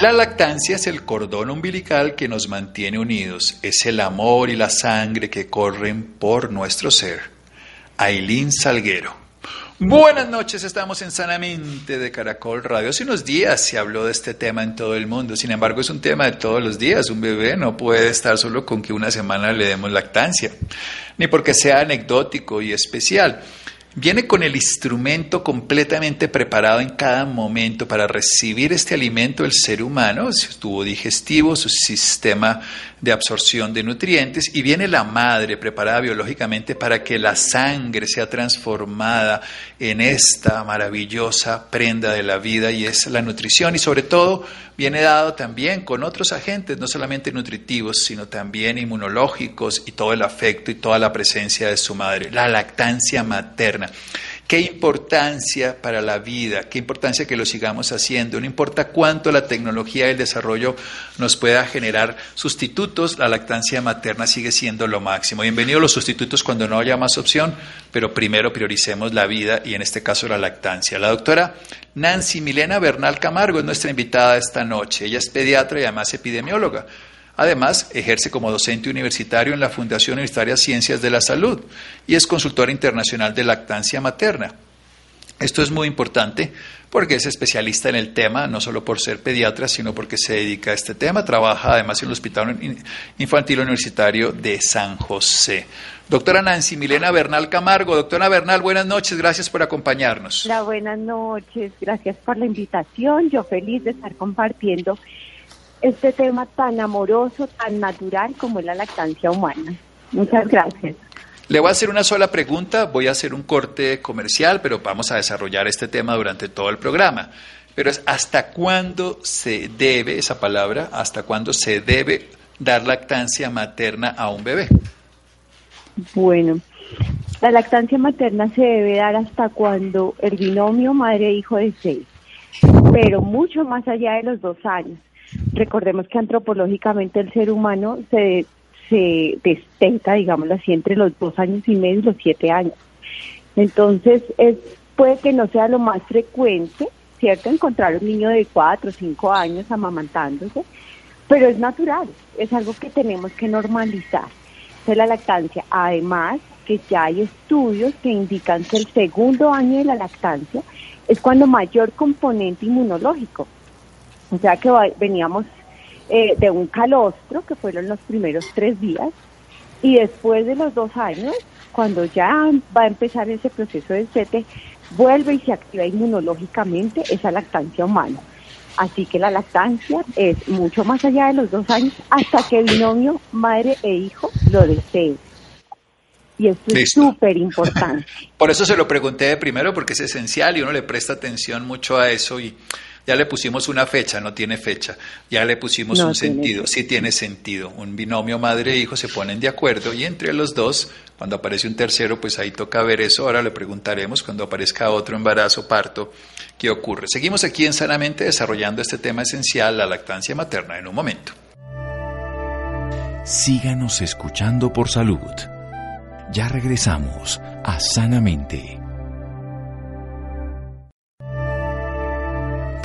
La lactancia es el cordón umbilical que nos mantiene unidos, es el amor y la sangre que corren por nuestro ser. Ailín Salguero. Buenas noches, estamos en Sanamente de Caracol Radio. Hace unos días se habló de este tema en todo el mundo, sin embargo es un tema de todos los días. Un bebé no puede estar solo con que una semana le demos lactancia, ni porque sea anecdótico y especial. Viene con el instrumento completamente preparado en cada momento para recibir este alimento del ser humano, su tubo digestivo, su sistema de absorción de nutrientes, y viene la madre preparada biológicamente para que la sangre sea transformada en esta maravillosa prenda de la vida y es la nutrición y sobre todo viene dado también con otros agentes, no solamente nutritivos, sino también inmunológicos y todo el afecto y toda la presencia de su madre, la lactancia materna. Qué importancia para la vida, qué importancia que lo sigamos haciendo. No importa cuánto la tecnología y el desarrollo nos pueda generar sustitutos, la lactancia materna sigue siendo lo máximo. Bienvenidos los sustitutos cuando no haya más opción, pero primero prioricemos la vida y en este caso la lactancia. La doctora Nancy Milena Bernal Camargo es nuestra invitada esta noche. Ella es pediatra y además epidemióloga. Además, ejerce como docente universitario en la Fundación Universitaria Ciencias de la Salud y es consultora internacional de lactancia materna. Esto es muy importante porque es especialista en el tema, no solo por ser pediatra, sino porque se dedica a este tema. Trabaja además en el Hospital Infantil Universitario de San José. Doctora Nancy Milena Bernal Camargo. Doctora Bernal, buenas noches, gracias por acompañarnos. Hola, buenas noches, gracias por la invitación. Yo feliz de estar compartiendo este tema tan amoroso, tan natural como es la lactancia humana. Muchas gracias. Le voy a hacer una sola pregunta, voy a hacer un corte comercial, pero vamos a desarrollar este tema durante todo el programa. Pero es hasta cuándo se debe, esa palabra, hasta cuándo se debe dar lactancia materna a un bebé. Bueno, la lactancia materna se debe dar hasta cuando el binomio madre-hijo desee, pero mucho más allá de los dos años. Recordemos que antropológicamente el ser humano se, se destenta, digámoslo así, entre los dos años y medio y los siete años. Entonces, es, puede que no sea lo más frecuente, ¿cierto? Encontrar un niño de cuatro o cinco años amamantándose, pero es natural, es algo que tenemos que normalizar. Es la lactancia, además que ya hay estudios que indican que el segundo año de la lactancia es cuando mayor componente inmunológico o sea que veníamos eh, de un calostro, que fueron los primeros tres días, y después de los dos años, cuando ya va a empezar ese proceso de sete, vuelve y se activa inmunológicamente esa lactancia humana. Así que la lactancia es mucho más allá de los dos años hasta que el binomio madre e hijo lo desee. Y esto es súper importante. Por eso se lo pregunté de primero, porque es esencial y uno le presta atención mucho a eso y ya le pusimos una fecha, no tiene fecha. Ya le pusimos un sentido, sí tiene sentido. Un binomio madre-hijo e se ponen de acuerdo y entre los dos, cuando aparece un tercero, pues ahí toca ver eso. Ahora le preguntaremos cuando aparezca otro embarazo, parto, qué ocurre. Seguimos aquí en Sanamente desarrollando este tema esencial, la lactancia materna, en un momento. Síganos escuchando por salud. Ya regresamos a Sanamente.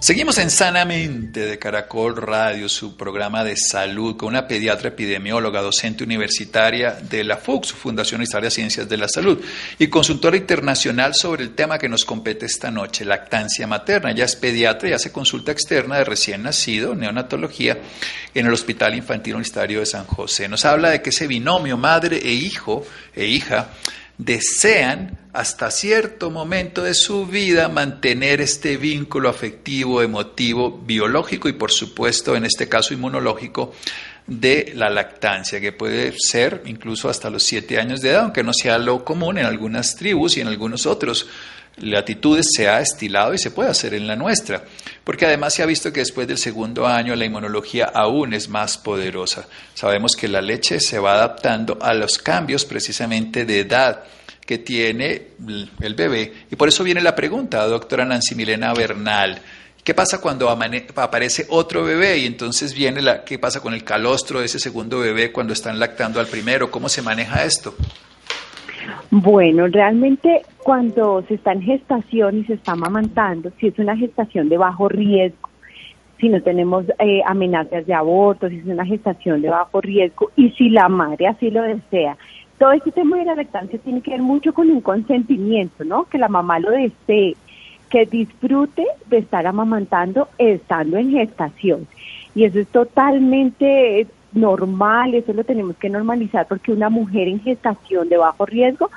Seguimos en Sanamente de Caracol Radio, su programa de salud, con una pediatra epidemióloga, docente universitaria de la FUCS, Fundación Historia de Ciencias de la Salud, y consultora internacional sobre el tema que nos compete esta noche, lactancia materna. Ella es pediatra y hace consulta externa de recién nacido, neonatología, en el Hospital Infantil Universitario de San José. Nos habla de que ese binomio madre e hijo e hija desean hasta cierto momento de su vida mantener este vínculo afectivo, emotivo, biológico y por supuesto en este caso inmunológico de la lactancia, que puede ser incluso hasta los siete años de edad, aunque no sea lo común en algunas tribus y en algunos otros latitudes se ha estilado y se puede hacer en la nuestra, porque además se ha visto que después del segundo año la inmunología aún es más poderosa. Sabemos que la leche se va adaptando a los cambios precisamente de edad que tiene el bebé. Y por eso viene la pregunta, doctora Nancy Milena Bernal. ¿Qué pasa cuando aparece otro bebé y entonces viene la, qué pasa con el calostro de ese segundo bebé cuando están lactando al primero? ¿Cómo se maneja esto? Bueno, realmente cuando se está en gestación y se está amamantando, si es una gestación de bajo riesgo, si no tenemos eh, amenazas de aborto, si es una gestación de bajo riesgo y si la madre así lo desea todo este tema de la lactancia tiene que ver mucho con un consentimiento, ¿no? Que la mamá lo desee, que disfrute de estar amamantando estando en gestación. Y eso es totalmente normal, eso lo tenemos que normalizar porque una mujer en gestación de bajo riesgo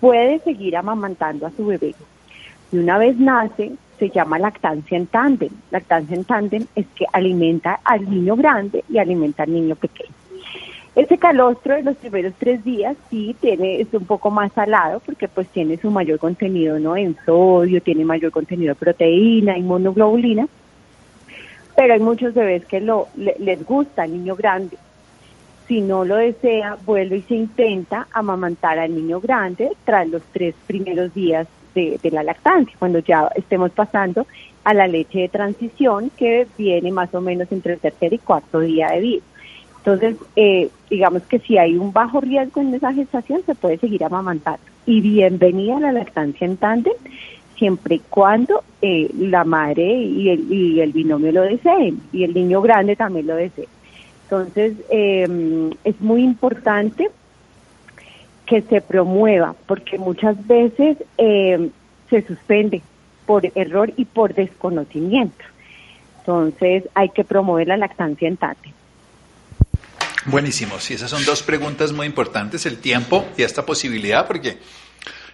puede seguir amamantando a su bebé. Y una vez nace, se llama lactancia en tándem. Lactancia en tándem es que alimenta al niño grande y alimenta al niño pequeño. Ese calostro de los primeros tres días sí tiene, es un poco más salado porque pues tiene su mayor contenido ¿no? en sodio, tiene mayor contenido de proteína, inmunoglobulina, pero hay muchos bebés que lo, les gusta al niño grande. Si no lo desea, vuelve y se intenta amamantar al niño grande tras los tres primeros días de, de la lactancia, cuando ya estemos pasando a la leche de transición que viene más o menos entre el tercer y cuarto día de vida. Entonces, eh, digamos que si hay un bajo riesgo en esa gestación, se puede seguir amamantando. Y bienvenida a la lactancia en tándem, siempre y cuando eh, la madre y el, y el binomio lo deseen, y el niño grande también lo desee. Entonces, eh, es muy importante que se promueva, porque muchas veces eh, se suspende por error y por desconocimiento. Entonces, hay que promover la lactancia en tándem. Buenísimo, sí, esas son dos preguntas muy importantes, el tiempo y esta posibilidad, porque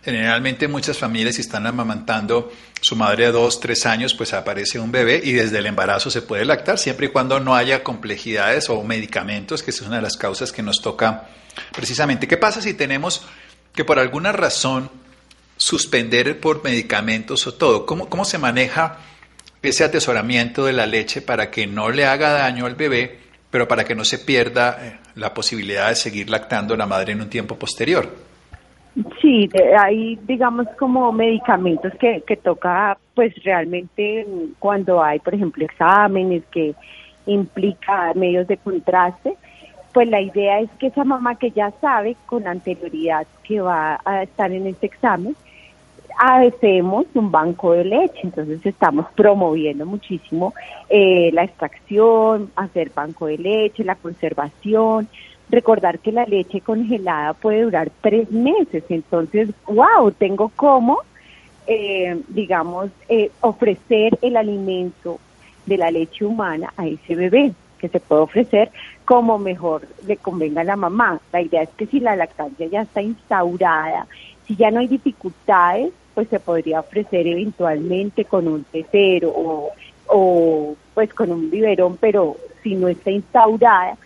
generalmente muchas familias están amamantando su madre a dos, tres años, pues aparece un bebé y desde el embarazo se puede lactar, siempre y cuando no haya complejidades o medicamentos, que es una de las causas que nos toca precisamente. ¿Qué pasa si tenemos que por alguna razón suspender por medicamentos o todo? ¿Cómo, cómo se maneja ese atesoramiento de la leche para que no le haga daño al bebé? pero para que no se pierda eh, la posibilidad de seguir lactando la madre en un tiempo posterior. Sí, hay, digamos, como medicamentos que, que toca, pues realmente cuando hay, por ejemplo, exámenes que implica medios de contraste, pues la idea es que esa mamá que ya sabe con anterioridad que va a estar en este examen, hacemos un banco de leche, entonces estamos promoviendo muchísimo eh, la extracción, hacer banco de leche, la conservación, recordar que la leche congelada puede durar tres meses, entonces, wow, tengo como, eh, digamos, eh, ofrecer el alimento de la leche humana a ese bebé que se puede ofrecer como mejor le convenga a la mamá. La idea es que si la lactancia ya está instaurada, si ya no hay dificultades, pues se podría ofrecer eventualmente con un tercero o, o pues con un biberón, pero si no está instaurada,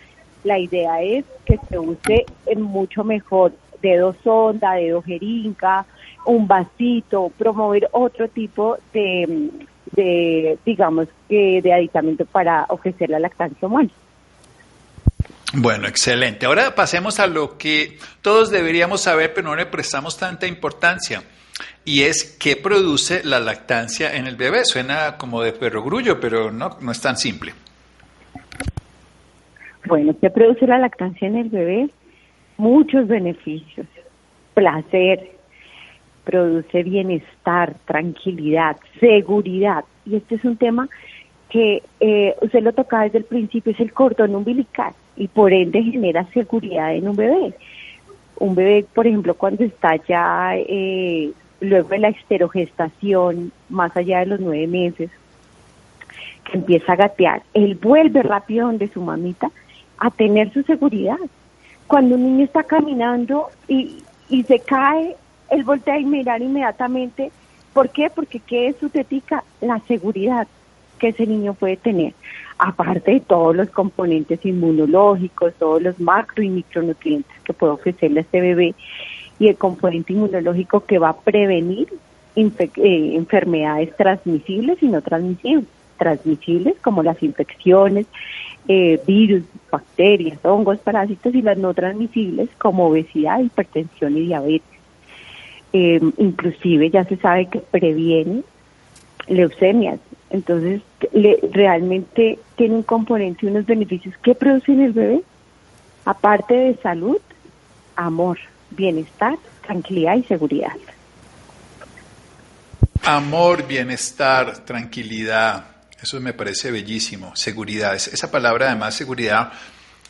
la idea es que se use mucho mejor dedo sonda, dedo jeringa, un vasito, promover otro tipo de, de digamos, de aditamento para ofrecer la lactancia humana. Bueno, excelente. Ahora pasemos a lo que todos deberíamos saber, pero no le prestamos tanta importancia y es qué produce la lactancia en el bebé. Suena como de perogrullo, pero no, no es tan simple. Bueno, ¿qué produce la lactancia en el bebé? Muchos beneficios. Placer, produce bienestar, tranquilidad, seguridad. Y este es un tema que eh, usted lo tocaba desde el principio, es el cordón umbilical y por ende genera seguridad en un bebé. Un bebé, por ejemplo, cuando está ya eh, luego de la esterogestación, más allá de los nueve meses, que empieza a gatear, él vuelve rápido donde su mamita a tener su seguridad. Cuando un niño está caminando y, y se cae, él voltea a mirar inmediatamente. ¿Por qué? Porque ¿qué es su tetica? La seguridad que ese niño puede tener. Aparte de todos los componentes inmunológicos, todos los macro y micronutrientes que puede ofrecerle a este bebé y el componente inmunológico que va a prevenir eh, enfermedades transmisibles y no transmisibles, transmisibles como las infecciones, eh, virus, bacterias, hongos, parásitos y las no transmisibles como obesidad, hipertensión y diabetes. Eh, inclusive ya se sabe que previene leucemias. Entonces, realmente tiene un componente y unos beneficios que producen el bebé, aparte de salud, amor bienestar, tranquilidad y seguridad. Amor, bienestar, tranquilidad. Eso me parece bellísimo. Seguridad. Esa palabra, además, seguridad,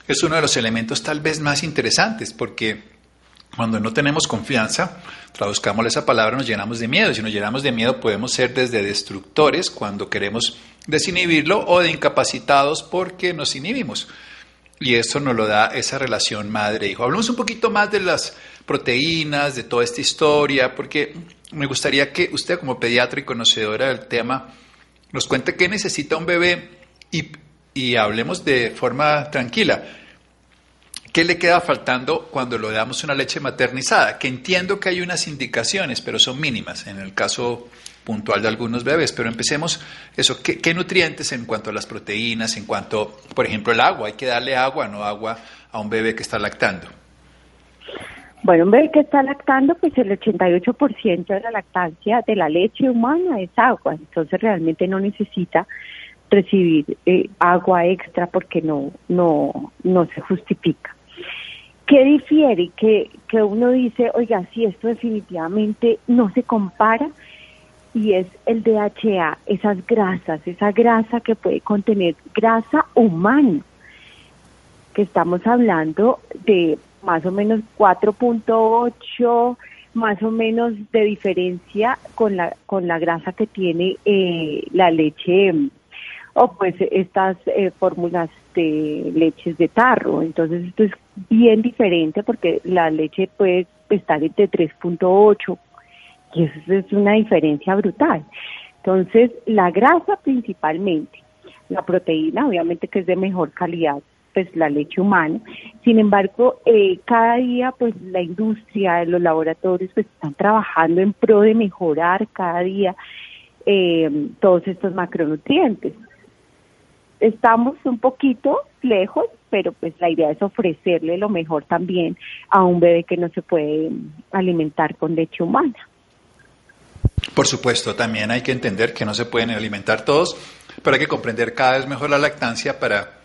es uno de los elementos tal vez más interesantes porque cuando no tenemos confianza, traduzcamos esa palabra, nos llenamos de miedo. Si nos llenamos de miedo, podemos ser desde destructores cuando queremos desinhibirlo o de incapacitados porque nos inhibimos. Y eso nos lo da esa relación madre-hijo. Hablamos un poquito más de las proteínas, de toda esta historia, porque me gustaría que usted como pediatra y conocedora del tema nos cuente qué necesita un bebé y, y hablemos de forma tranquila. ¿Qué le queda faltando cuando le damos una leche maternizada? Que entiendo que hay unas indicaciones, pero son mínimas en el caso puntual de algunos bebés. Pero empecemos eso, ¿qué, ¿qué, nutrientes en cuanto a las proteínas, en cuanto, por ejemplo, el agua? Hay que darle agua, no agua a un bebé que está lactando. Bueno, un bebé que está lactando, pues el 88% de la lactancia de la leche humana es agua, entonces realmente no necesita recibir eh, agua extra porque no, no, no se justifica. ¿Qué difiere? Que, que uno dice, oiga, si esto definitivamente no se compara, y es el DHA, esas grasas, esa grasa que puede contener grasa humana, que estamos hablando de más o menos 4.8 más o menos de diferencia con la con la grasa que tiene eh, la leche o pues estas eh, fórmulas de leches de tarro. Entonces esto es bien diferente porque la leche puede estar entre 3.8 y eso es una diferencia brutal. Entonces la grasa principalmente la proteína obviamente que es de mejor calidad pues la leche humana. Sin embargo, eh, cada día pues la industria, los laboratorios pues están trabajando en pro de mejorar cada día eh, todos estos macronutrientes. Estamos un poquito lejos, pero pues la idea es ofrecerle lo mejor también a un bebé que no se puede alimentar con leche humana. Por supuesto, también hay que entender que no se pueden alimentar todos, pero hay que comprender cada vez mejor la lactancia para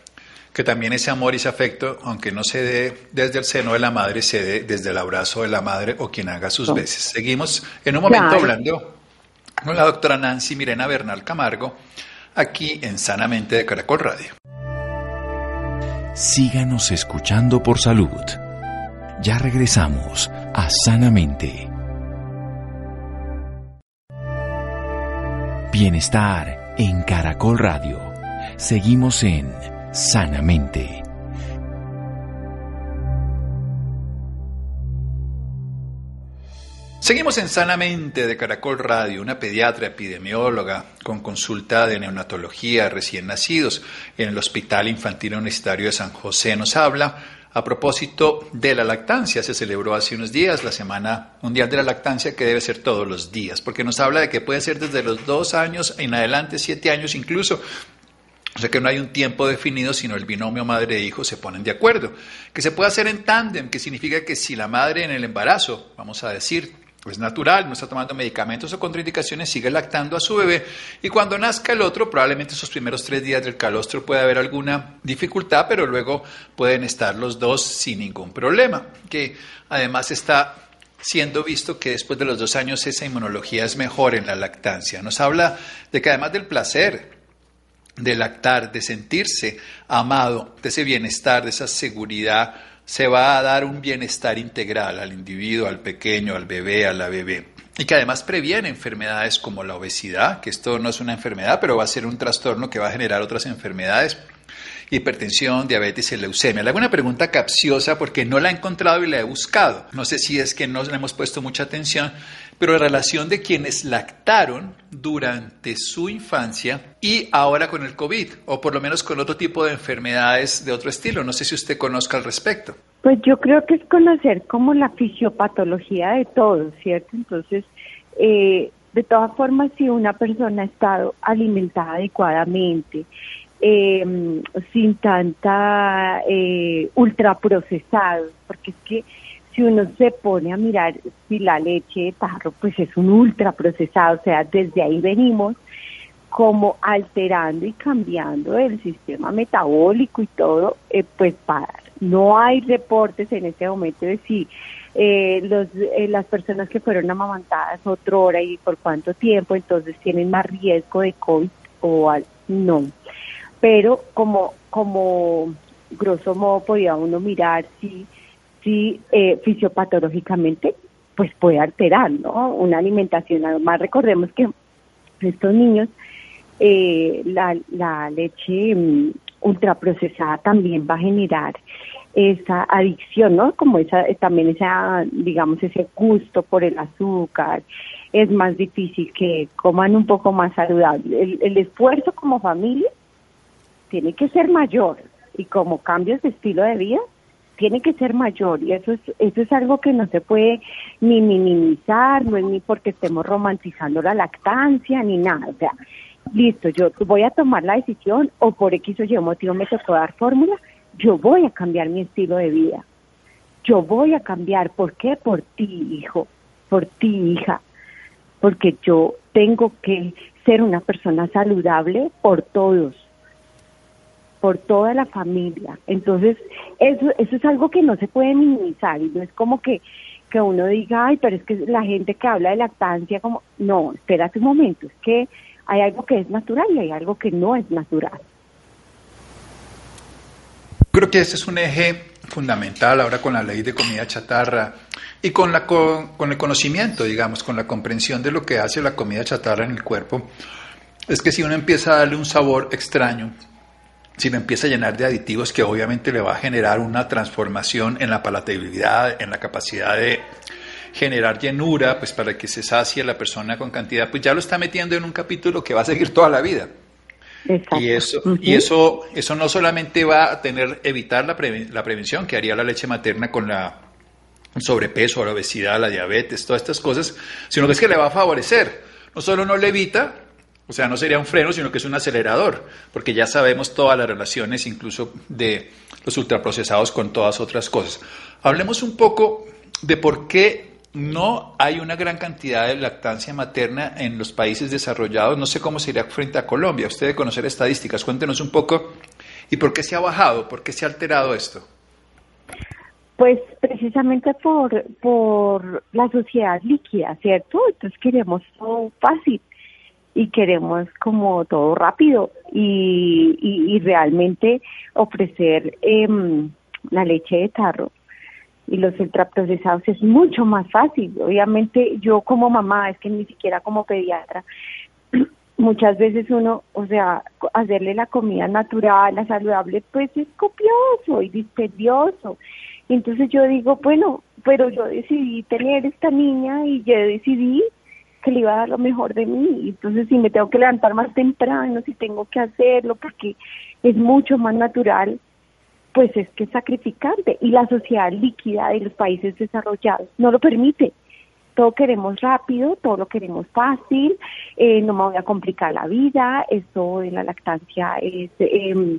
que también ese amor y ese afecto, aunque no se dé desde el seno de la madre, se dé desde el abrazo de la madre o quien haga sus veces. Seguimos en un momento hablando con la doctora Nancy Mirena Bernal Camargo, aquí en Sanamente de Caracol Radio. Síganos escuchando por salud. Ya regresamos a Sanamente. Bienestar en Caracol Radio. Seguimos en sanamente. Seguimos en Sanamente de Caracol Radio, una pediatra epidemióloga con consulta de neonatología recién nacidos en el Hospital Infantil Universitario de San José nos habla a propósito de la lactancia. Se celebró hace unos días la Semana Mundial de la Lactancia que debe ser todos los días, porque nos habla de que puede ser desde los dos años en adelante, siete años incluso, o sea que no hay un tiempo definido, sino el binomio madre e hijo se ponen de acuerdo. Que se puede hacer en tándem, que significa que si la madre en el embarazo, vamos a decir, pues natural, no está tomando medicamentos o contraindicaciones, sigue lactando a su bebé y cuando nazca el otro, probablemente esos primeros tres días del calostro puede haber alguna dificultad, pero luego pueden estar los dos sin ningún problema, que además está siendo visto que después de los dos años esa inmunología es mejor en la lactancia. Nos habla de que además del placer de lactar, de sentirse amado, de ese bienestar, de esa seguridad, se va a dar un bienestar integral al individuo, al pequeño, al bebé, a la bebé. Y que además previene enfermedades como la obesidad, que esto no es una enfermedad, pero va a ser un trastorno que va a generar otras enfermedades hipertensión, diabetes y leucemia. Le hago una pregunta capciosa porque no la he encontrado y la he buscado. No sé si es que no le hemos puesto mucha atención, pero en relación de quienes lactaron durante su infancia y ahora con el COVID, o por lo menos con otro tipo de enfermedades de otro estilo. No sé si usted conozca al respecto. Pues yo creo que es conocer como la fisiopatología de todo, ¿cierto? Entonces, eh, de todas formas, si una persona ha estado alimentada adecuadamente, eh, sin tanta eh, ultraprocesado, porque es que si uno se pone a mirar si la leche de tarro pues es un ultraprocesado, o sea, desde ahí venimos como alterando y cambiando el sistema metabólico y todo, eh, pues para, no hay reportes en este momento de si eh, los, eh, las personas que fueron amamantadas otra hora y por cuánto tiempo, entonces tienen más riesgo de COVID o no. Pero como, como grosso modo podía uno mirar si, si eh, fisiopatológicamente pues puede alterar, ¿no? Una alimentación, además recordemos que estos niños eh, la, leche um, ultraprocesada también va a generar esa adicción, ¿no? Como esa, también esa, digamos, ese gusto por el azúcar, es más difícil que coman un poco más saludable. El, el esfuerzo como familia tiene que ser mayor y como cambios de estilo de vida tiene que ser mayor y eso es eso es algo que no se puede ni minimizar, no es ni porque estemos romantizando la lactancia ni nada, o sea, listo, yo voy a tomar la decisión o por X o Y motivo me tocó dar fórmula, yo voy a cambiar mi estilo de vida. Yo voy a cambiar, ¿por qué? Por ti, hijo, por ti, hija, porque yo tengo que ser una persona saludable por todos por toda la familia. Entonces, eso, eso es algo que no se puede minimizar y no es como que, que uno diga, ay, pero es que la gente que habla de lactancia, como, no, espérate un momento, es que hay algo que es natural y hay algo que no es natural. Creo que ese es un eje fundamental ahora con la ley de comida chatarra y con, la, con, con el conocimiento, digamos, con la comprensión de lo que hace la comida chatarra en el cuerpo. Es que si uno empieza a darle un sabor extraño, si lo empieza a llenar de aditivos que obviamente le va a generar una transformación en la palatabilidad, en la capacidad de generar llenura, pues para que se sacie la persona con cantidad, pues ya lo está metiendo en un capítulo que va a seguir toda la vida. Y eso, y eso, eso no solamente va a tener evitar la, la prevención que haría la leche materna con la el sobrepeso, la obesidad, la diabetes, todas estas cosas, sino que es que le va a favorecer. No solo no le evita, o sea, no sería un freno, sino que es un acelerador, porque ya sabemos todas las relaciones, incluso de los ultraprocesados con todas otras cosas. Hablemos un poco de por qué no hay una gran cantidad de lactancia materna en los países desarrollados. No sé cómo sería frente a Colombia. Usted debe conocer estadísticas. Cuéntenos un poco. ¿Y por qué se ha bajado? ¿Por qué se ha alterado esto? Pues precisamente por, por la sociedad líquida, ¿cierto? Entonces queremos todo fácil y queremos como todo rápido y, y, realmente ofrecer em, la leche de tarro y los ultraprocesados es mucho más fácil. Obviamente yo como mamá, es que ni siquiera como pediatra, muchas veces uno, o sea, hacerle la comida natural, la saludable, pues es copioso y dispendioso. Entonces yo digo, bueno, pero yo decidí tener esta niña y yo decidí que le iba a dar lo mejor de mí. Entonces, si me tengo que levantar más temprano, si tengo que hacerlo, porque es mucho más natural, pues es que es sacrificante. Y la sociedad líquida de los países desarrollados no lo permite. Todo queremos rápido, todo lo queremos fácil, eh, no me voy a complicar la vida, eso de la lactancia es em,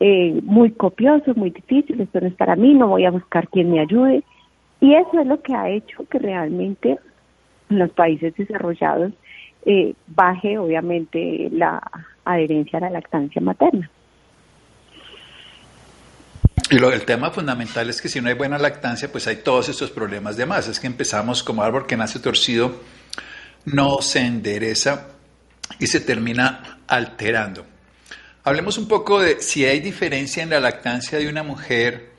eh, muy copioso, muy difícil, esto no es para mí, no voy a buscar quien me ayude. Y eso es lo que ha hecho que realmente en los países desarrollados eh, baje obviamente la adherencia a la lactancia materna. Y lo, el tema fundamental es que si no hay buena lactancia, pues hay todos estos problemas de más. Es que empezamos como árbol que nace torcido, no se endereza y se termina alterando. Hablemos un poco de si hay diferencia en la lactancia de una mujer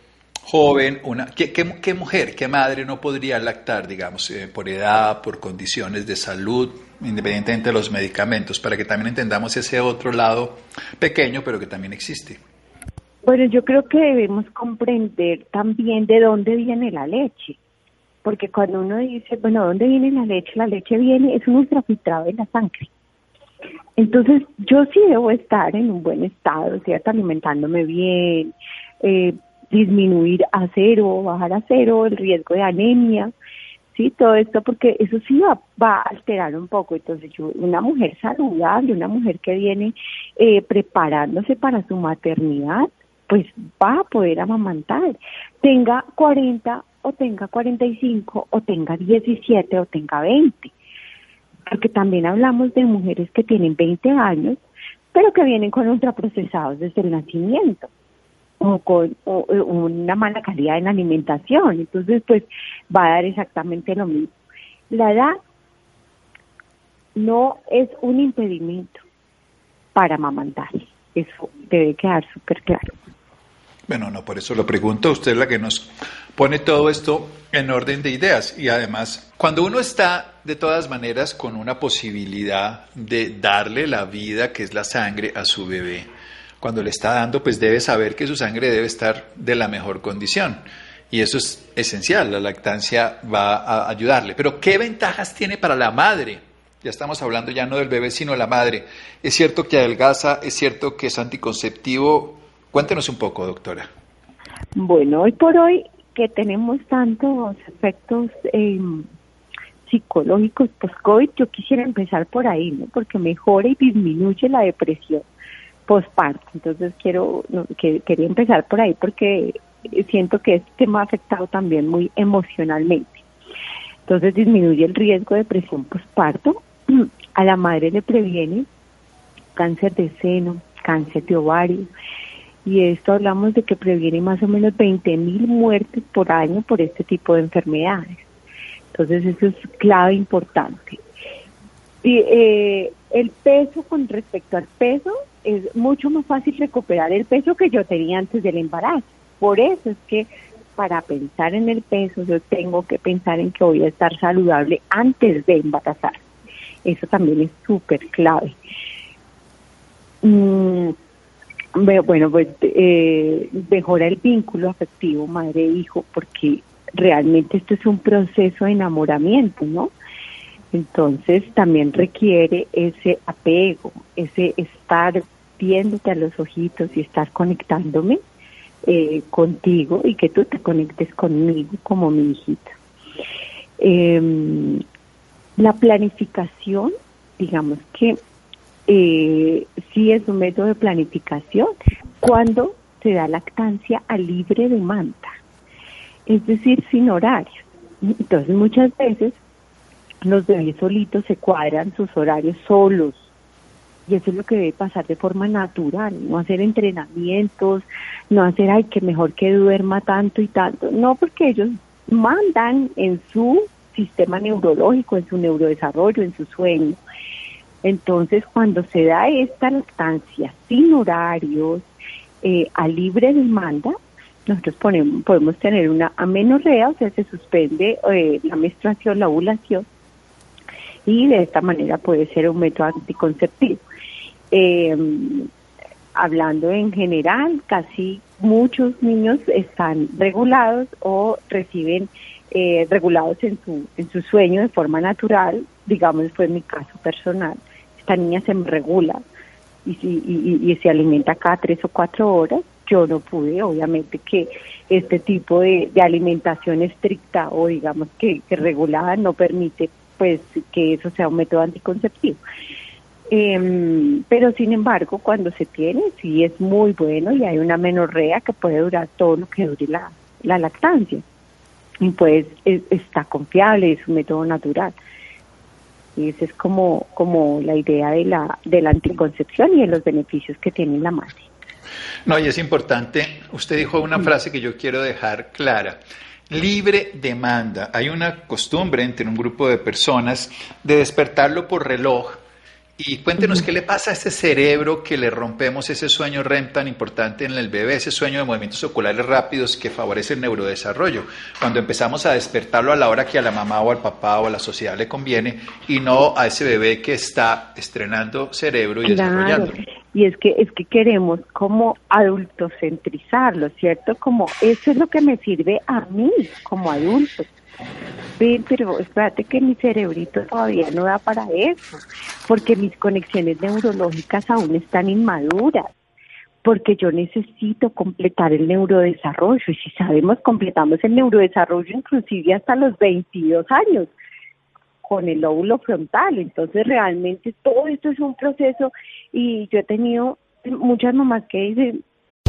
joven, una, ¿qué, mujer, qué madre no podría lactar, digamos, eh, por edad, por condiciones de salud, independientemente de los medicamentos, para que también entendamos ese otro lado pequeño, pero que también existe? Bueno, yo creo que debemos comprender también de dónde viene la leche, porque cuando uno dice, bueno, ¿dónde viene la leche? La leche viene, es un ultrafiltrado de la sangre. Entonces, yo sí debo estar en un buen estado, ¿cierto? Alimentándome bien, eh, disminuir a cero, bajar a cero el riesgo de anemia, sí, todo esto porque eso sí va, va a alterar un poco. Entonces, yo, una mujer saludable, una mujer que viene eh, preparándose para su maternidad, pues va a poder amamantar, tenga 40 o tenga 45 o tenga 17 o tenga 20. Porque también hablamos de mujeres que tienen 20 años, pero que vienen con ultraprocesados desde el nacimiento o con una mala calidad en la alimentación. Entonces, pues va a dar exactamente lo mismo. La edad no es un impedimento para amamantar. Eso debe quedar súper claro. Bueno, no, por eso lo pregunto. Usted es la que nos pone todo esto en orden de ideas. Y además, cuando uno está de todas maneras con una posibilidad de darle la vida que es la sangre a su bebé, cuando le está dando, pues debe saber que su sangre debe estar de la mejor condición. Y eso es esencial, la lactancia va a ayudarle. Pero ¿qué ventajas tiene para la madre? Ya estamos hablando ya no del bebé, sino de la madre. Es cierto que adelgaza, es cierto que es anticonceptivo, Cuéntenos un poco, doctora. Bueno, hoy por hoy que tenemos tantos efectos em, psicológicos post-COVID, yo quisiera empezar por ahí, ¿no? Porque mejora y disminuye la depresión post-parto. Entonces quiero, que, quería empezar por ahí porque siento que este tema ha afectado también muy emocionalmente. Entonces disminuye el riesgo de depresión postparto. A la madre le previene cáncer de seno, cáncer de ovario, y esto hablamos de que previene más o menos 20 mil muertes por año por este tipo de enfermedades. Entonces eso es clave importante. Y, eh, el peso con respecto al peso es mucho más fácil recuperar el peso que yo tenía antes del embarazo. Por eso es que para pensar en el peso yo tengo que pensar en que voy a estar saludable antes de embarazar. Eso también es súper clave. Mm, bueno, pues eh, mejora el vínculo afectivo madre-hijo porque realmente esto es un proceso de enamoramiento, ¿no? Entonces también requiere ese apego, ese estar viéndote a los ojitos y estar conectándome eh, contigo y que tú te conectes conmigo como mi hijita. Em, la planificación, digamos que eh, sí es un método de planificación cuando se da lactancia a libre demanda, es decir, sin horario. Entonces muchas veces los bebés solitos se cuadran sus horarios solos y eso es lo que debe pasar de forma natural, no hacer entrenamientos, no hacer, ay, que mejor que duerma tanto y tanto, no, porque ellos mandan en su sistema neurológico, en su neurodesarrollo, en su sueño. Entonces, cuando se da esta lactancia sin horarios, eh, a libre demanda, nosotros ponemos, podemos tener una amenorrea, o sea, se suspende eh, la menstruación, la ovulación, y de esta manera puede ser un método anticonceptivo. Em, hablando en general, casi muchos niños están regulados o reciben eh, regulados en su, en su sueño de forma natural, digamos, fue mi caso personal. Esta niña se regula y, y, y, se alimenta cada tres o cuatro horas, yo no pude, obviamente que este tipo de, alimentación estricta o digamos que, regulada no permite pues que eso sea un método anticonceptivo. Em, pero sin embargo, cuando se tiene, sí es muy bueno y hay una menorrea que puede durar todo lo que dure la, la lactancia. Y pues está confiable, es un método natural. Y esa es como, como la idea de la, de la anticoncepción y de los beneficios que tiene la madre. No, y es importante, usted dijo una frase que yo quiero dejar clara. Libre demanda. Hay una costumbre entre un grupo de personas de despertarlo por reloj y cuéntenos qué le pasa a este cerebro que le rompemos ese sueño REM tan importante en el bebé, ese sueño de movimientos oculares rápidos que favorece el neurodesarrollo. Cuando empezamos a despertarlo a la hora que a la mamá o al papá o a la sociedad le conviene y no a ese bebé que está estrenando cerebro y desarrollando. Y es que es que queremos como adultocentrizarlo, ¿cierto? Como eso es lo que me sirve a mí como adulto. Ven, pero espérate que mi cerebrito todavía no da para eso, porque mis conexiones neurológicas aún están inmaduras, porque yo necesito completar el neurodesarrollo, y si sabemos, completamos el neurodesarrollo inclusive hasta los 22 años con el lóbulo frontal, entonces realmente todo esto es un proceso y yo he tenido muchas mamás que dicen,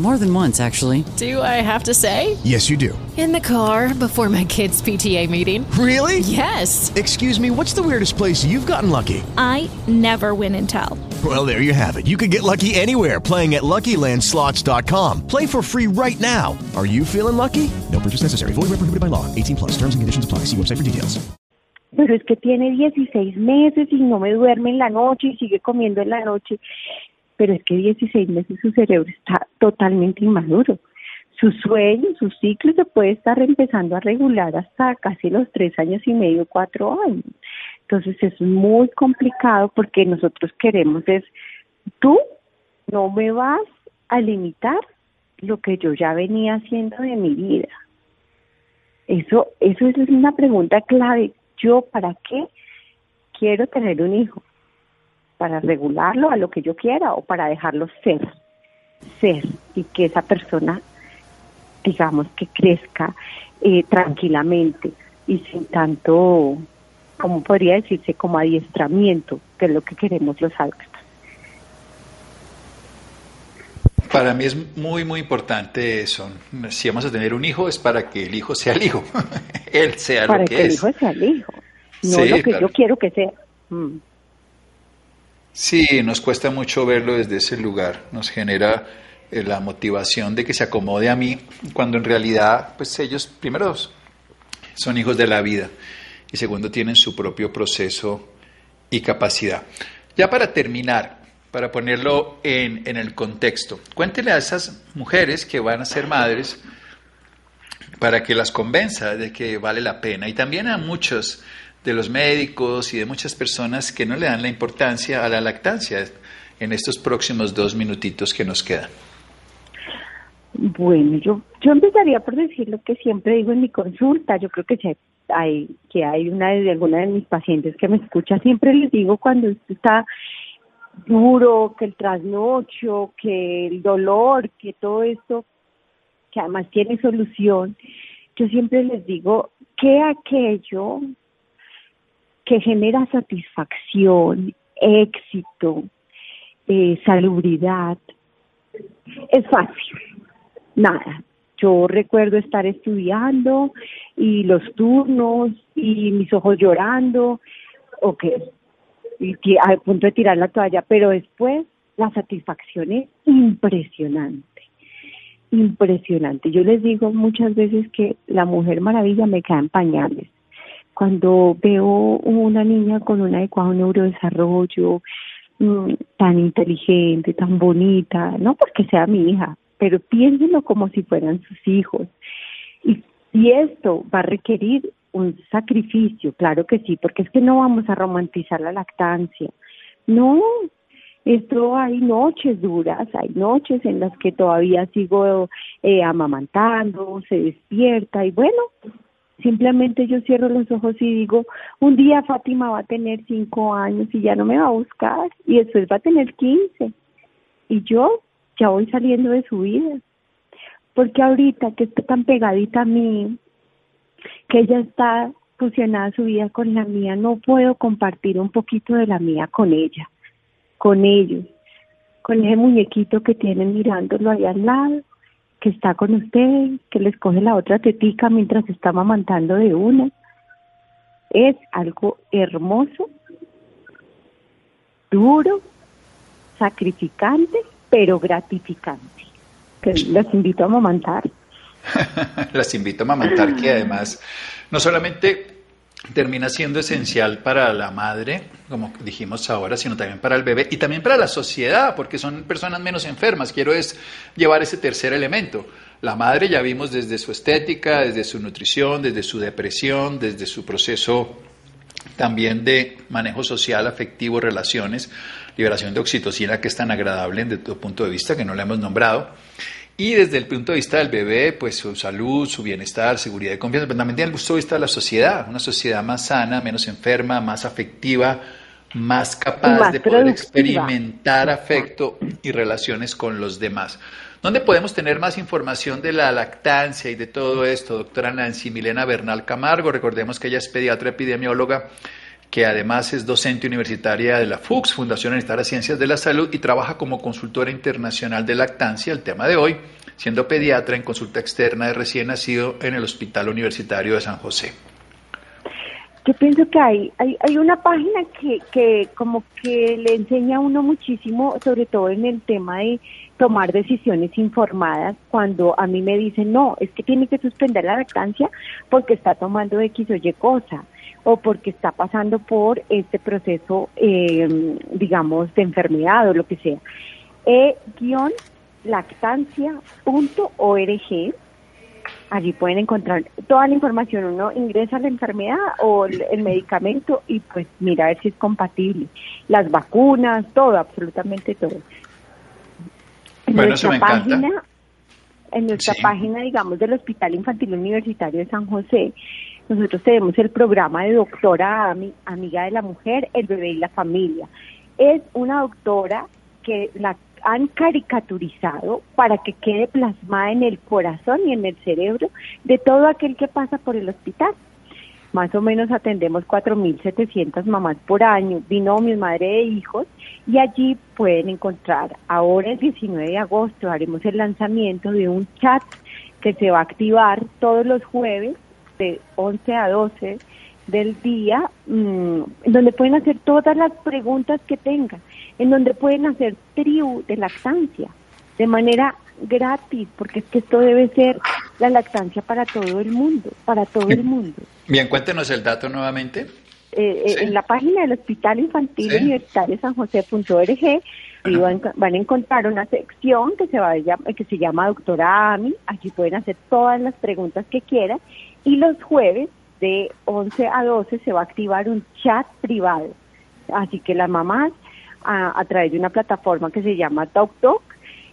More than once, actually. Do I have to say? Yes, you do. In the car before my kids' PTA meeting. Really? Yes. Excuse me, what's the weirdest place you've gotten lucky? I never win and tell. Well, there you have it. You can get lucky anywhere playing at LuckyLandSlots.com. Play for free right now. Are you feeling lucky? No purchase necessary. Void where prohibited by law. 18 plus. Terms and conditions apply. See website for details. pero es que tiene 16 meses y no me duerme en la noche y sigue comiendo en la noche. Pero es que 16 meses su cerebro está totalmente inmaduro. Su sueño, su ciclo se puede estar empezando a regular hasta casi los tres años y medio, cuatro años. Entonces es muy complicado porque nosotros queremos es, tú no me vas a limitar lo que yo ya venía haciendo de mi vida. Eso, eso es una pregunta clave yo para qué quiero tener un hijo, para regularlo a lo que yo quiera o para dejarlo ser, ser y que esa persona, digamos, que crezca eh, tranquilamente y sin tanto, como podría decirse, como adiestramiento, que es lo que queremos los adultos. Para mí es muy, muy importante eso. Si vamos a tener un hijo es para que el hijo sea el hijo. Él sea para lo que, que el hijo sea el hijo, no Sí, lo que claro. yo quiero que sea. Mm. Sí, nos cuesta mucho verlo desde ese lugar. Nos genera eh, la motivación de que se acomode a mí, cuando en realidad, pues ellos, primero, son hijos de la vida y segundo, tienen su propio proceso y capacidad. Ya para terminar, para ponerlo en, en el contexto, cuéntele a esas mujeres que van a ser madres para que las convenza de que vale la pena y también a muchos de los médicos y de muchas personas que no le dan la importancia a la lactancia en estos próximos dos minutitos que nos quedan. Bueno, yo yo empezaría por decir lo que siempre digo en mi consulta. Yo creo que hay que hay una de alguna de mis pacientes que me escucha siempre les digo cuando esto está duro, que el trasnocho, que el dolor, que todo esto que además tiene solución. Yo siempre les digo que aquello que genera satisfacción, éxito, eh, salubridad, es fácil. Nada. Yo recuerdo estar estudiando y los turnos y mis ojos llorando, ok, y al punto de tirar la toalla, pero después la satisfacción es impresionante, impresionante. Yo les digo muchas veces que la Mujer Maravilla me queda en pañales. Cuando veo una niña con un adecuado neurodesarrollo, mm, tan inteligente, tan bonita, no porque sea mi hija, pero piénsenlo como si fueran sus hijos. Y, esto va a requerir un sacrificio, claro que sí, porque es que no vamos a romantizar la lactancia. No, esto hay noches duras, hay noches en las que todavía sigo eh, amamantando, se despierta y bueno, simplemente yo cierro los ojos y digo, un día Fátima va a tener cinco años y ya no me va a buscar y después va a tener quince. Y yo ya voy saliendo de su vida, porque ahorita que está tan pegadita a mí, que ella está fusionada su vida con la mía, no puedo compartir un poquito de la mía con ella, con ellos, con ese muñequito que tienen mirándolo ahí al lado, que está con usted, que les coge la otra tetica mientras está mamantando de una. Es algo hermoso, duro, sacrificante, pero gratificante. Que los invito a mamantar. Las invito a mamantar, que además no solamente termina siendo esencial para la madre, como dijimos ahora, sino también para el bebé y también para la sociedad, porque son personas menos enfermas. Quiero es llevar ese tercer elemento. La madre ya vimos desde su estética, desde su nutrición, desde su depresión, desde su proceso también de manejo social, afectivo, relaciones, liberación de oxitocina, que es tan agradable desde tu punto de vista, que no la hemos nombrado. Y desde el punto de vista del bebé, pues su salud, su bienestar, seguridad y confianza, pero también desde el punto de vista de la sociedad, una sociedad más sana, menos enferma, más afectiva, más capaz de poder experimentar afecto y relaciones con los demás. ¿Dónde podemos tener más información de la lactancia y de todo esto, doctora Nancy Milena Bernal Camargo? Recordemos que ella es pediatra epidemióloga que además es docente universitaria de la FUCS, Fundación Universitaria de Ciencias de la Salud, y trabaja como consultora internacional de lactancia, el tema de hoy, siendo pediatra en consulta externa de recién nacido en el Hospital Universitario de San José. Yo pienso que hay, hay, hay una página que, que como que le enseña a uno muchísimo, sobre todo en el tema de tomar decisiones informadas cuando a mí me dicen, no, es que tiene que suspender la lactancia porque está tomando X o Y cosa o porque está pasando por este proceso, eh, digamos, de enfermedad o lo que sea. e-lactancia.org, allí pueden encontrar toda la información. Uno ingresa la enfermedad o el, medicamento y pues mira a ver si es compatible. Las vacunas, todo, absolutamente todo. En bueno, nuestra me página, encanta. En nuestra página, digamos, del Hospital Infantil Universitario de San José, nosotros tenemos el programa de doctora Ami, amiga de la mujer, el bebé y la familia. Es una doctora que la han caricaturizado para que quede plasmada en el corazón y en el cerebro de todo aquel que pasa por el hospital. Más o menos atendemos 4.700 mamás por año, binomios, madre e hijos, y allí pueden encontrar, ahora el 19 de agosto haremos el lanzamiento de un chat que se va a activar todos los jueves de 11 a 12 del día, mm, en donde pueden hacer todas las preguntas que tengan, en donde pueden hacer tribu de lactancia de manera gratis, porque es que esto debe ser la lactancia para todo el mundo, para todo el mundo. Bien, cuéntenos el dato nuevamente. Eh, eh, En la página del Hospital Infantil Sí. Universitario San José.org y van, van a encontrar una sección que se va a que se llama Doctora Ami. Allí pueden hacer todas las preguntas que quieran y los jueves de 11 a 12 se va a activar un chat privado. Así que las mamás a, través de una plataforma que se llama TalkTalk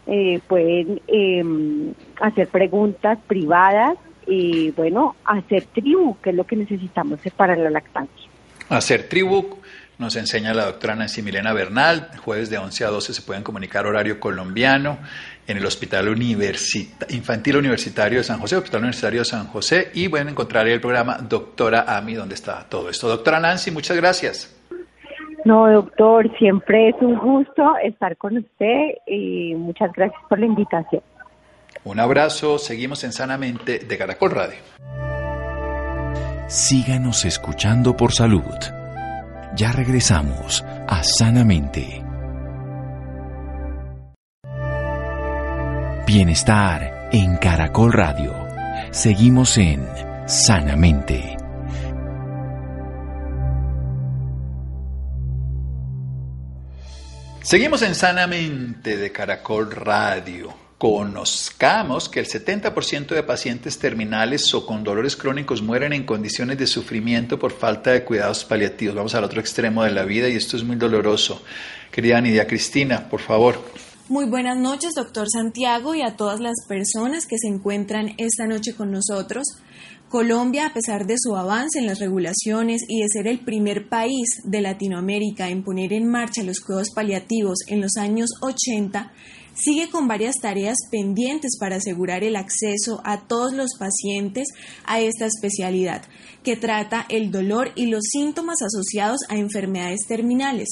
eh, pueden em, hacer preguntas privadas y bueno, hacer tribu, que es lo que necesitamos para la lactancia. Hacer tribu, nos enseña la doctora Nancy Milena Bernal. Jueves de 11 a 12 se pueden comunicar horario colombiano en el Hospital Universita- Infantil Universitario de San José, Hospital Universitario de San José, y pueden encontrar el programa Doctora Ami, donde está todo esto. Doctora Nancy, muchas gracias. No, doctor, siempre es un gusto estar con usted y muchas gracias por la invitación. Un abrazo, seguimos en Sanamente de Caracol Radio. Síganos escuchando por salud. Ya regresamos a Sanamente. Bienestar en Caracol Radio. Seguimos en Sanamente. Seguimos en Sanamente de Caracol Radio. Conozcamos que el 70% de pacientes terminales o con dolores crónicos mueren en condiciones de sufrimiento por falta de cuidados paliativos. Vamos al otro extremo de la vida y esto es muy doloroso. Querida Nidia Cristina, por favor. Muy buenas noches, doctor Santiago, y a todas las personas que se encuentran esta noche con nosotros. Colombia, a pesar de su avance en las regulaciones y de ser el primer país de Latinoamérica en poner en marcha los cuidados paliativos en los años 80, sigue con varias tareas pendientes para asegurar el acceso a todos los pacientes a esta especialidad, que trata el dolor y los síntomas asociados a enfermedades terminales.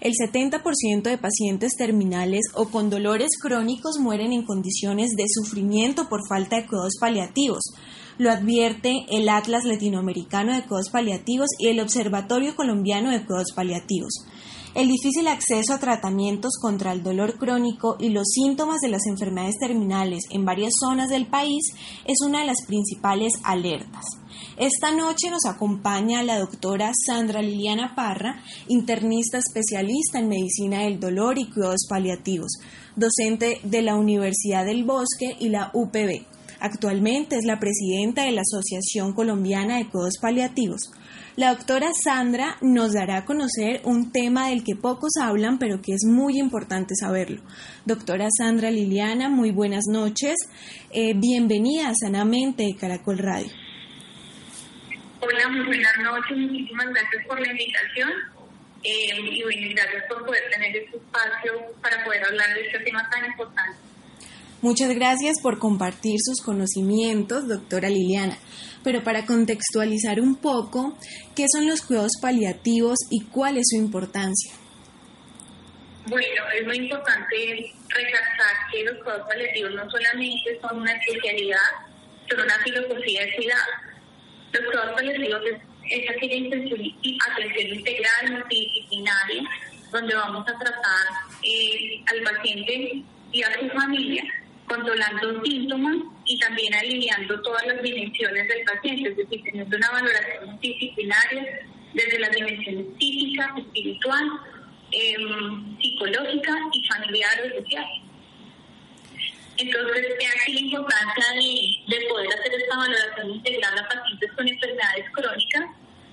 El 70% de pacientes terminales o con dolores crónicos mueren en condiciones de sufrimiento por falta de cuidados paliativos. Lo advierte el Atlas Latinoamericano de Cuidados Paliativos y el Observatorio Colombiano de Cuidados Paliativos. El difícil acceso a tratamientos contra el dolor crónico y los síntomas de las enfermedades terminales en varias zonas del país es una de las principales alertas. Esta noche nos acompaña la doctora Sandra Liliana Parra, internista especialista en medicina del dolor y cuidados paliativos, docente de la Universidad del Bosque y la UPB. Actualmente es la presidenta de la Asociación Colombiana de Cuidados Paliativos. La doctora Sandra nos dará a conocer un tema del que pocos hablan, pero que es muy importante saberlo. Doctora Sandra Liliana, muy buenas noches. Eh, bienvenida a Sanamente de Caracol Radio. Hola, muy buenas noches. Muchísimas gracias por la invitación. Eh, y gracias por poder tener este espacio para poder hablar de este tema tan importante. Muchas gracias por compartir sus conocimientos, doctora Liliana. Pero para contextualizar un poco, ¿qué son los cuidados paliativos y cuál es su importancia? Bueno, es muy importante recalcar que los cuidados paliativos no solamente son una especialidad, son una filosofía de cuidado. Los cuidados paliativos es, aquella atención integral, multidisciplinaria, donde vamos a tratar eh, al paciente y a su familia controlando síntomas y también alineando todas las dimensiones del paciente, es decir, teniendo una valoración multidisciplinaria desde las dimensiones física, espiritual, em, psicológica y familiar o social. Entonces, es aquí la importancia de, de, poder hacer esta valoración integral a pacientes con enfermedades crónicas,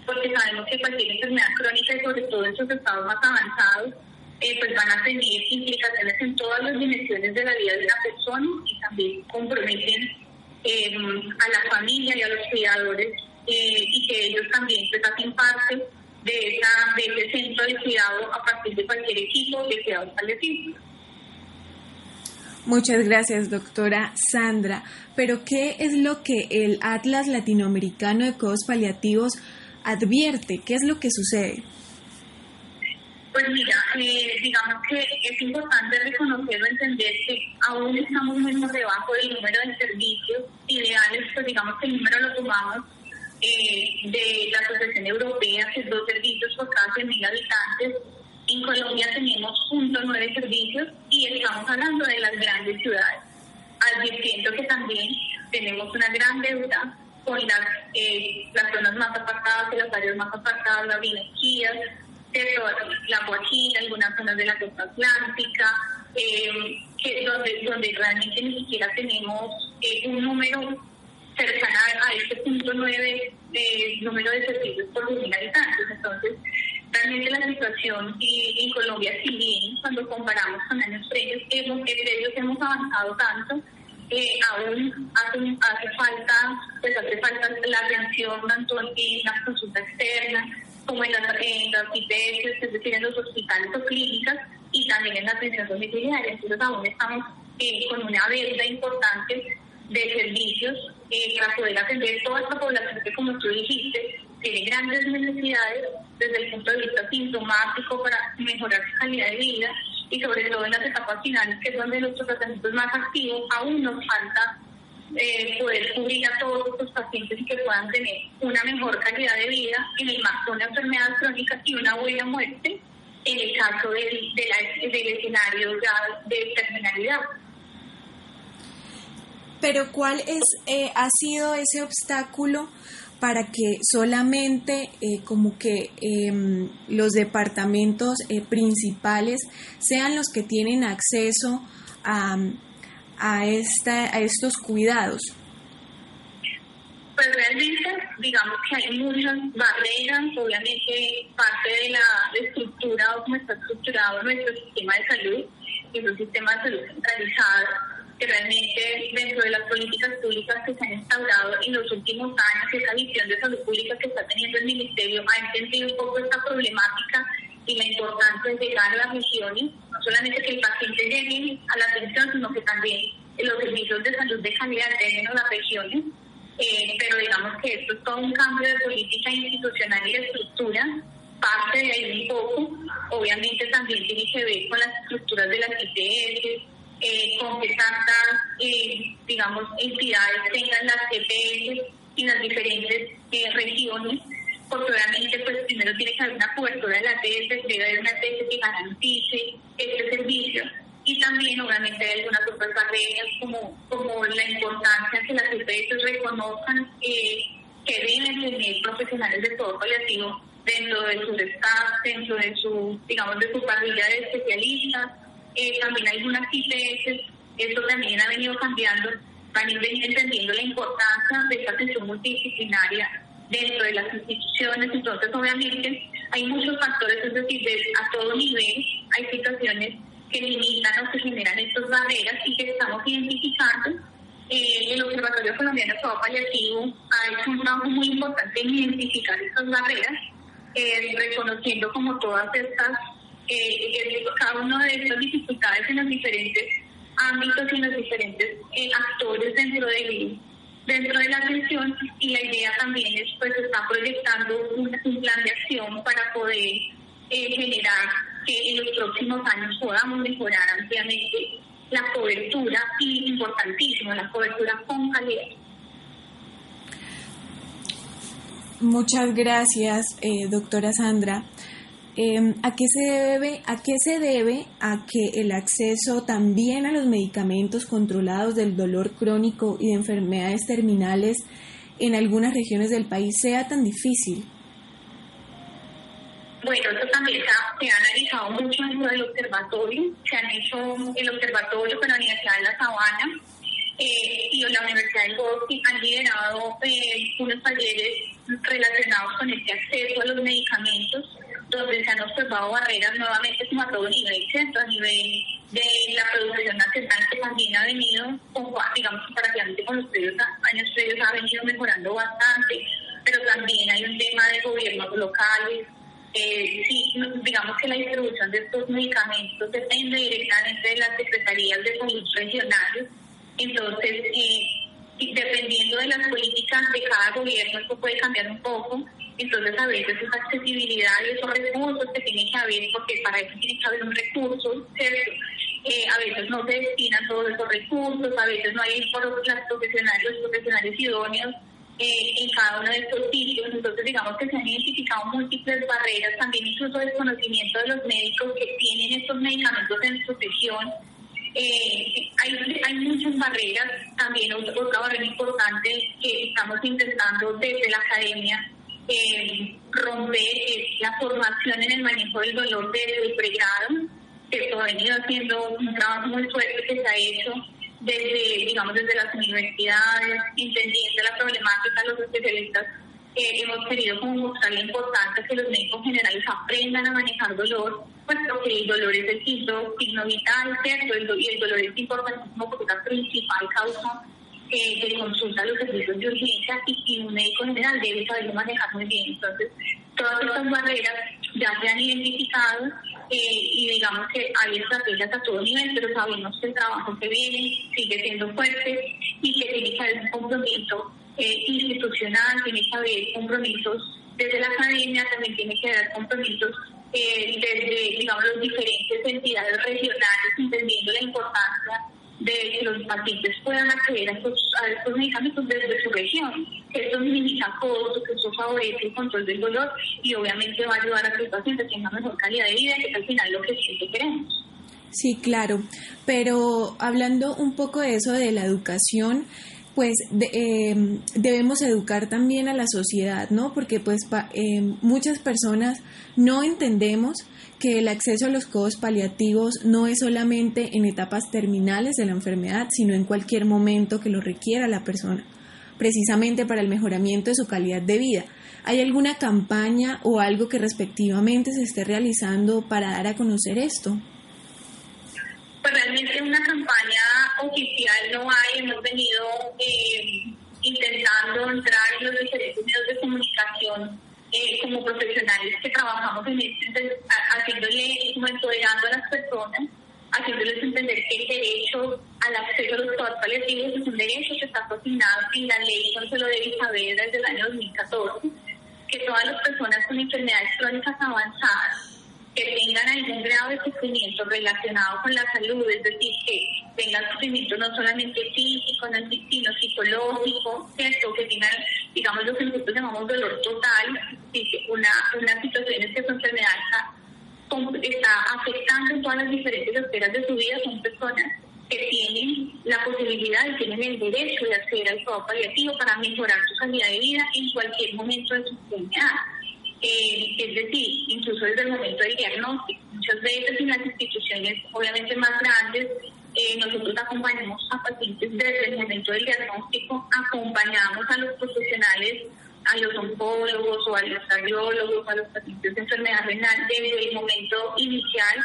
porque sabemos que cualquier enfermedad crónica y sobre todo en sus estados más avanzados, eh, pues van a tener implicaciones en todas las dimensiones de la vida de la persona y también comprometen eh, a la familia y a los cuidadores eh, y que ellos también pues hacen parte de, esa, de ese centro de cuidado a partir de cualquier equipo de cuidado establecido. Muchas gracias, doctora Sandra. Pero, ¿qué es lo que el Atlas Latinoamericano de Cuidados Paliativos advierte? ¿Qué es lo que sucede? Pues mira, eh, digamos que es importante reconocerlo, entender que aún estamos muy por debajo del número de servicios ideales, pues digamos que el número lo tomamos eh, de la Asociación Europea, que es dos servicios por cada 100.000 habitantes. En Colombia tenemos 0.9 servicios y estamos hablando de las grandes ciudades, advirtiendo que también tenemos una gran deuda con las, eh, las zonas más apartadas, las áreas más apartadas, las vinequías, la Guajira, algunas zonas de la costa atlántica, eh, donde, realmente ni siquiera tenemos eh, un número cercano a este punto nueve de número de servicios por mil habitantes. Entonces, realmente la situación en Colombia, si bien cuando comparamos con años previos, hemos, previos hemos avanzado tanto, eh, aún hace, hace falta, pues hace falta la atención tanto en la consulta externa, como en las, en las IPS, es decir, en los hospitales o clínicas, y también en la atención domiciliaria. Entonces aún estamos eh, con una venta importante de servicios eh, para poder atender toda esta población que, como tú dijiste, tiene grandes necesidades desde el punto de vista sintomático para mejorar su calidad de vida y sobre todo en las etapas finales, que es donde nuestros tratamientos más activos, aún nos falta eh, poder cubrir a todos estos pacientes y que puedan tener una mejor calidad de vida en el marco de una enfermedad crónica y una buena muerte en el caso del, del escenario de terminalidad. Pero ¿cuál es eh, ha sido ese obstáculo para que solamente eh, como que em, los departamentos eh, principales sean los que tienen acceso a a, esta, a estos cuidados? Pues realmente, digamos que hay muchas barreras, obviamente parte de la estructura o cómo está estructurado nuestro sistema de salud, que es un sistema de salud centralizado, que realmente dentro de las políticas públicas que se han instaurado en los últimos años, esa visión de salud pública que está teniendo el Ministerio ha entendido un poco esta problemática y la importancia de llegar a las regiones, no solamente que el paciente llegue a la atención, sino que también los servicios de salud de calidad lleguen a las regiones. Eh, pero digamos que esto es todo un cambio de política institucional y de estructura, parte de ahí un poco, obviamente también tiene que ver con las estructuras de las IPS, eh, con que tantas, eh, digamos, entidades tengan las EPS en las diferentes eh, regiones, porque obviamente pues primero tiene que haber una cobertura de la EPS, debe haber una EPS que garantice este servicio. Y también obviamente hay algunas otras barreras como, como la importancia que las EPS reconozcan que deben tener profesionales de todo paliativo dentro de sus staff, dentro de su, digamos, de su parrilla de especialistas, eh, también algunas IPS, esto también ha venido cambiando, van a ir entendiendo la importancia de esta atención multidisciplinaria dentro de las instituciones, entonces obviamente hay muchos factores, es decir, a todo nivel hay situaciones que limitan o que generan estas barreras y que estamos identificando. Eh, el Observatorio Colombiano de Paliativo ha hecho un trabajo muy importante en identificar estas barreras, eh, reconociendo como todas estas eh, cada una de estas dificultades en los diferentes ámbitos y en los diferentes eh, actores dentro de dentro de la atención y la idea también es pues está proyectando un, plan de acción para poder eh, generar que en los próximos años podamos mejorar ampliamente la cobertura y importantísimo la cobertura con calidad. Muchas gracias, eh, doctora Sandra. Em, ¿a, qué se debe, ¿A qué se debe a que el acceso también a los medicamentos controlados del dolor crónico y de enfermedades terminales en algunas regiones del país sea tan difícil? Bueno, eso también se ha, analizado mucho dentro del observatorio. Se han hecho el observatorio con la Universidad de La Sabana eh, y la Universidad de Bosque han liderado eh, unos talleres relacionados con este acceso a los medicamentos donde se han observado barreras nuevamente como a todo nivel, ¿cierto? A nivel de la producción nacional que también ha venido, digamos, comparativamente con los previos años previos, ha venido mejorando bastante, pero también hay un tema de gobiernos locales. Eh, sí, digamos que la distribución de estos medicamentos depende directamente de las secretarías de salud regionales, entonces, eh, dependiendo de las políticas de cada gobierno, esto puede cambiar un poco entonces, a veces esa accesibilidad y esos recursos que tienen que haber, porque para eso tiene que haber un recurso, ¿cierto? Eh, a veces no se destinan todos esos recursos, a veces no hay por profesionales, los profesionales idóneos eh, en cada uno de estos sitios. Entonces, digamos que se han identificado múltiples barreras, también incluso desconocimiento de los médicos que tienen estos medicamentos en su sesión. Eh, hay, hay muchas barreras, también otra barrera importante que estamos intentando desde la academia eh, romper la formación en el manejo del dolor desde el pregrado, que ha venido haciendo un trabajo muy fuerte que se ha hecho desde, digamos, desde las universidades, entendiendo la problemática, los especialistas eh, hemos querido como mostrar la importancia que los médicos generales aprendan a manejar dolor, puesto que el dolor es el signo vital, ¿cierto? y el dolor es importantísimo porque es la principal causa eh, de consulta los servicios de urgencia y, un médico general debe saberlo manejar muy bien. Entonces, todas estas barreras ya se han identificado eh, y digamos que hay estrategias a todo nivel, pero sabemos que el trabajo que viene sigue siendo fuerte y que tiene que haber un compromiso eh, institucional, tiene que haber compromisos desde la academia, también tiene que haber compromisos eh, desde, digamos, las diferentes entidades regionales, entendiendo la importancia de que los pacientes puedan acceder a estos, medicamentos desde su región. Esto minimiza costos, que esto favorece el control del dolor y obviamente va a ayudar a que los pacientes tengan mejor calidad de vida, que es al final lo que siempre queremos. Sí, claro, pero hablando un poco de eso de la educación, pues eh, debemos educar también a la sociedad, ¿no? Porque pues eh, muchas personas no entendemos que el acceso a los codos paliativos no es solamente en etapas terminales de la enfermedad, sino en cualquier momento que lo requiera la persona, precisamente para el mejoramiento de su calidad de vida. ¿Hay alguna campaña o algo que respectivamente se esté realizando para dar a conocer esto? Pues realmente una campaña oficial no hay, hemos venido eh, intentando entrar en los diferentes medios de comunicación eh, como profesionales que trabajamos en este, haciéndole, como empoderando a las personas, haciéndoles entender que el derecho al acceso a los cuidados paliativos es un derecho que está cocinado en la ley, no se lo debe saber desde el año 2014, que todas las personas con enfermedades crónicas avanzadas que tengan algún grado de sufrimiento relacionado con la salud, es decir, que tengan sufrimiento no solamente físico, sino psicológico, ¿cierto? que tengan, digamos, lo que nosotros llamamos dolor total, una, una situación en que su enfermedad está, afectando en todas las diferentes esferas de su vida, son personas que tienen la posibilidad y tienen el derecho de acceder al cuidado paliativo para mejorar su calidad de vida en cualquier momento de su enfermedad. Eh, es decir, incluso desde el momento del diagnóstico. Muchas veces en las instituciones, obviamente más grandes, eh, nosotros acompañamos a pacientes desde el momento del diagnóstico, acompañamos a los profesionales, a los oncólogos o a los cardiólogos, a los pacientes de enfermedad renal desde el momento inicial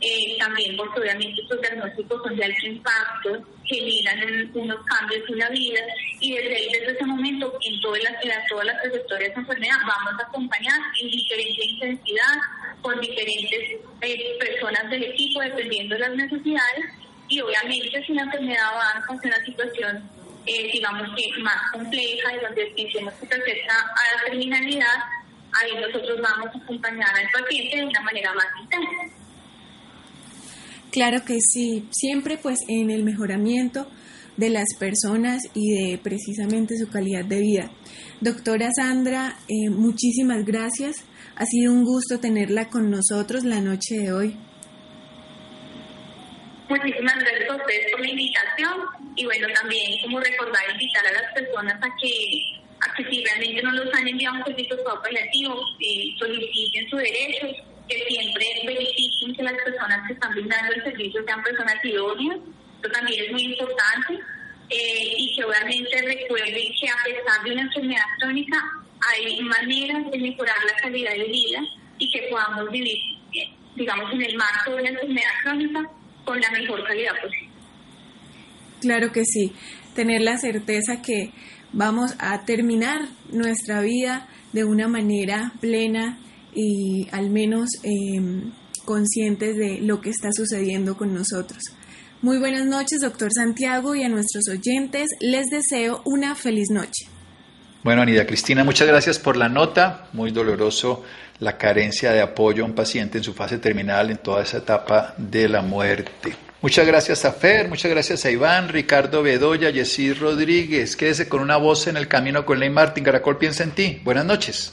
eh, también porque obviamente estos diagnósticos son de alto impacto, generan unos cambios en la vida y desde ahí, desde ese momento, en todas las, en todas las trayectorias de enfermedad vamos a acompañar en diferente intensidad con diferentes eh, personas del equipo dependiendo de las necesidades y obviamente si la enfermedad avanza en una situación eh, digamos que más compleja y donde pensemos que se acerca a la terminalidad, ahí nosotros vamos a acompañar al paciente de una manera más intensa. Claro que sí, siempre pues en el mejoramiento de las personas y de precisamente su calidad de vida. Doctora Sandra, eh, muchísimas gracias. Ha sido un gusto tenerla con nosotros la noche de hoy. Muchísimas gracias a ustedes por la invitación y bueno, también como recordar, invitar a las personas a que, a que si realmente no los han enviado un servicio paliativo, eh, soliciten su derecho que siempre verifiquen que las personas que están brindando el servicio sean personas idóneas, eso también es muy importante, eh, y que obviamente recuerden que a pesar de una enfermedad crónica hay maneras de mejorar la calidad de vida y que podamos vivir, digamos, en el marco de una enfermedad crónica con la mejor calidad posible. Claro que sí, tener la certeza que vamos a terminar nuestra vida de una manera plena y al menos em, conscientes de lo que está sucediendo con nosotros. Muy buenas noches, doctor Santiago, y a nuestros oyentes les deseo una feliz noche. Bueno, Anida Cristina, muchas gracias por la nota. Muy doloroso la carencia de apoyo a un paciente en su fase terminal en toda esa etapa de la muerte. Muchas gracias a Fer, muchas gracias a Iván, Ricardo Bedoya, Yesid Rodríguez. Quédese con una voz en el camino con Ley Martín. Caracol piensa en ti. Buenas noches.